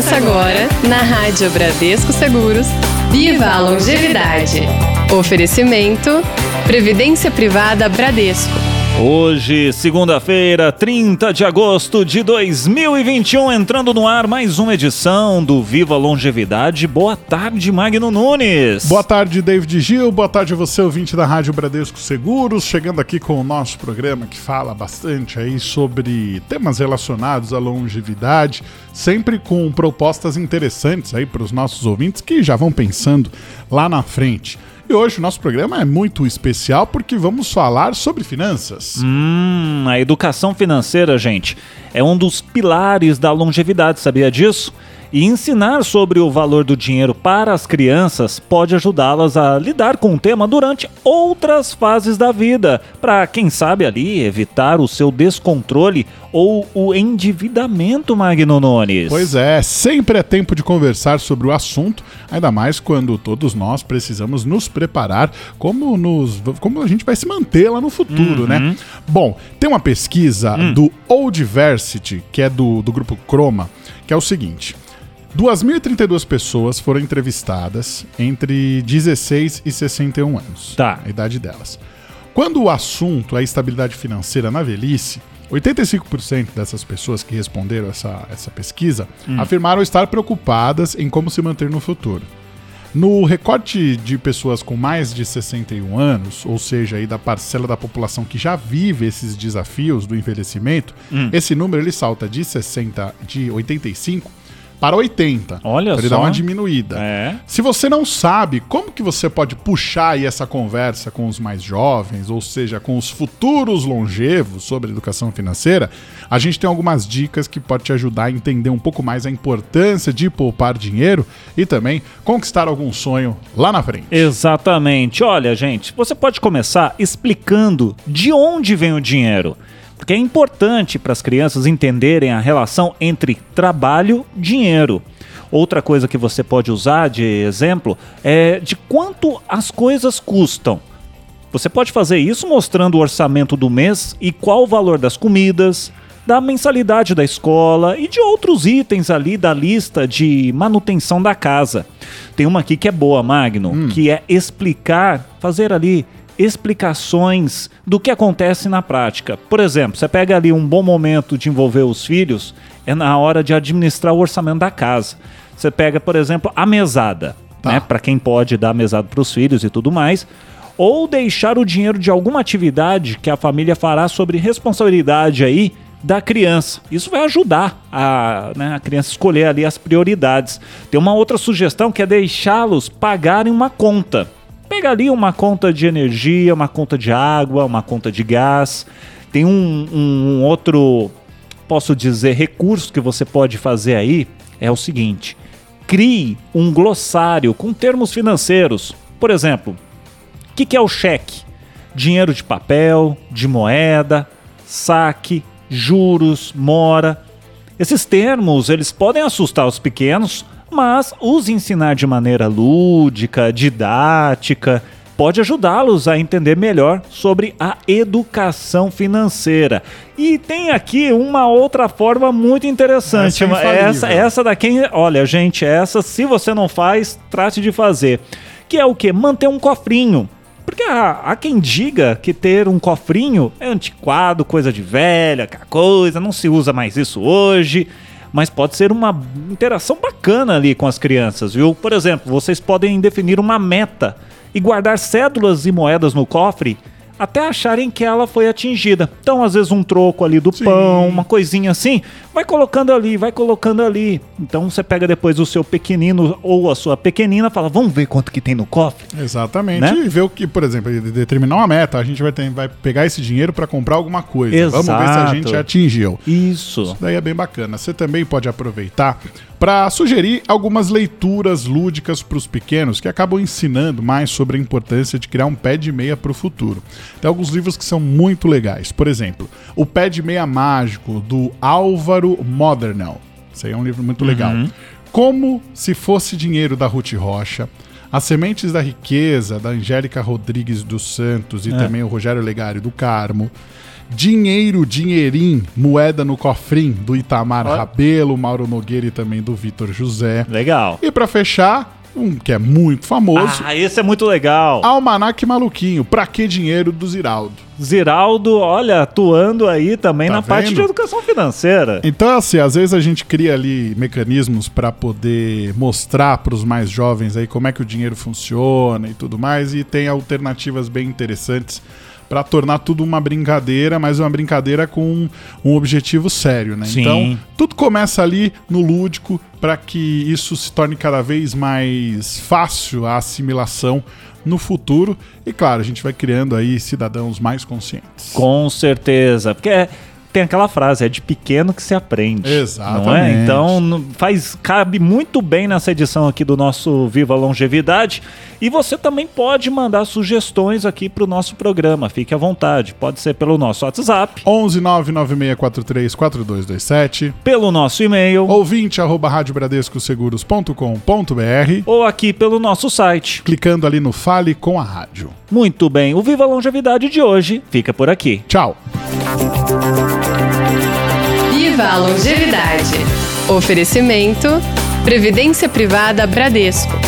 Começa agora, na Rádio Bradesco Seguros, Viva a Longevidade. Oferecimento: Previdência Privada Bradesco. Hoje, segunda-feira, 30 de agosto de 2021, entrando no ar mais uma edição do Viva Longevidade. Boa tarde, Magno Nunes. Boa tarde, David Gil. Boa tarde a você, ouvinte da Rádio Bradesco Seguros. Chegando aqui com o nosso programa que fala bastante aí sobre temas relacionados à longevidade, sempre com propostas interessantes aí para os nossos ouvintes que já vão pensando lá na frente. E hoje o nosso programa é muito especial porque vamos falar sobre finanças. Hum, a educação financeira, gente, é um dos pilares da longevidade, sabia disso? E ensinar sobre o valor do dinheiro para as crianças pode ajudá-las a lidar com o tema durante outras fases da vida, para quem sabe ali evitar o seu descontrole ou o endividamento, Magno Nunes. Pois é, sempre é tempo de conversar sobre o assunto, ainda mais quando todos nós precisamos nos preparar como, nos, como a gente vai se manter lá no futuro, né? uhum. né? Bom, tem uma pesquisa uhum. do Oldversity, que é do, do grupo Croma, que é o seguinte. 2.032 pessoas foram entrevistadas entre 16 e 61 anos. Tá. A idade delas. Quando o assunto é estabilidade financeira na velhice, 85% dessas pessoas que responderam essa, essa pesquisa hum. afirmaram estar preocupadas em como se manter no futuro. No recorte de pessoas com mais de 61 anos, ou seja, aí da parcela da população que já vive esses desafios do envelhecimento, hum. esse número ele salta de 60 de 85 para 80. Olha ele só. dar uma diminuída. É. Se você não sabe como que você pode puxar aí essa conversa com os mais jovens, ou seja, com os futuros longevos sobre educação financeira, a gente tem algumas dicas que pode te ajudar a entender um pouco mais a importância de poupar dinheiro e também conquistar algum sonho lá na frente. Exatamente. Olha, gente, você pode começar explicando de onde vem o dinheiro porque é importante para as crianças entenderem a relação entre trabalho e dinheiro. Outra coisa que você pode usar de exemplo é de quanto as coisas custam. Você pode fazer isso mostrando o orçamento do mês e qual o valor das comidas, da mensalidade da escola e de outros itens ali da lista de manutenção da casa. Tem uma aqui que é boa, Magno, hum. que é explicar, fazer ali explicações do que acontece na prática. Por exemplo, você pega ali um bom momento de envolver os filhos, é na hora de administrar o orçamento da casa. Você pega, por exemplo, a mesada, tá. né, para quem pode dar mesada para os filhos e tudo mais, ou deixar o dinheiro de alguma atividade que a família fará sobre responsabilidade aí da criança. Isso vai ajudar a, né, a criança escolher ali as prioridades. Tem uma outra sugestão que é deixá-los pagarem uma conta. Pega ali uma conta de energia, uma conta de água, uma conta de gás. Tem um, um outro, posso dizer, recurso que você pode fazer aí. É o seguinte: crie um glossário com termos financeiros. Por exemplo, o que, que é o cheque? Dinheiro de papel, de moeda, saque, juros, mora. Esses termos eles podem assustar os pequenos mas os ensinar de maneira lúdica, didática, pode ajudá-los a entender melhor sobre a educação financeira. E tem aqui uma outra forma muito interessante. Essa, é essa, essa daqui, olha, gente, essa, se você não faz, trate de fazer. Que é o que? Manter um cofrinho. Porque há, há, quem diga que ter um cofrinho é antiquado, coisa de velha, coisa, não se usa mais isso hoje mas pode ser uma interação bacana ali com as crianças, viu? Por exemplo, vocês podem definir uma meta e guardar cédulas e moedas no cofre até acharem que ela foi atingida. Então, às vezes, um troco ali do Sim. pão, uma coisinha assim, vai colocando ali, vai colocando ali. Então, você pega depois o seu pequenino ou a sua pequenina, fala, vamos ver quanto que tem no cofre. Exatamente. Né? E ver o que, por exemplo, determinar uma meta, a gente vai, ter, vai pegar esse dinheiro para comprar alguma coisa. Exato. Vamos ver se a gente atingiu. Isso. Isso daí é bem bacana. Você também pode aproveitar para sugerir algumas leituras lúdicas para os pequenos que acabam ensinando mais sobre a importância de criar um pé de meia para o futuro. Tem alguns livros que são muito legais. Por exemplo, O Pé de Meia Mágico, do Álvaro Modernel. Isso aí é um livro muito legal. Uhum. Como se fosse dinheiro da Ruth Rocha. As Sementes da Riqueza, da Angélica Rodrigues dos Santos e é. também o Rogério Legário do Carmo. Dinheiro, Dinheirim, Moeda no Cofrim, do Itamar. Rabelo, Mauro Nogueira e também do Vitor José. Legal. E pra fechar, um que é muito famoso, Ah, esse é muito legal. Almanac Maluquinho, Pra Que Dinheiro, do Ziraldo. Ziraldo, olha, atuando aí também Tá na parte vendo? de educação financeira. Então, assim, às vezes a gente cria ali mecanismos para poder mostrar para os mais jovens aí como é que o dinheiro funciona e tudo mais, e tem alternativas bem interessantes para tornar tudo uma brincadeira, mas uma brincadeira com um objetivo sério, né? Sim. Então, tudo começa ali no lúdico para que isso se torne cada vez mais fácil a assimilação no futuro. E claro, a gente vai criando aí cidadãos mais conscientes. Com certeza. Porque é- tem aquela frase, é de pequeno que se aprende. Não é? Exatamente. Então faz, cabe muito bem nessa edição aqui do nosso Viva Longevidade. E você também pode mandar sugestões aqui para o nosso programa. Fique à vontade. Pode ser pelo nosso WhatsApp, 11 99643 4227 pelo nosso e-mail ouvinte arroba radiobradescoseguros.com.br ou aqui pelo nosso site. clicando ali no Fale com a Rádio. Muito bem, o Viva Longevidade de hoje fica por aqui. Tchau! Viva a longevidade. Oferecimento: Previdência Privada Bradesco.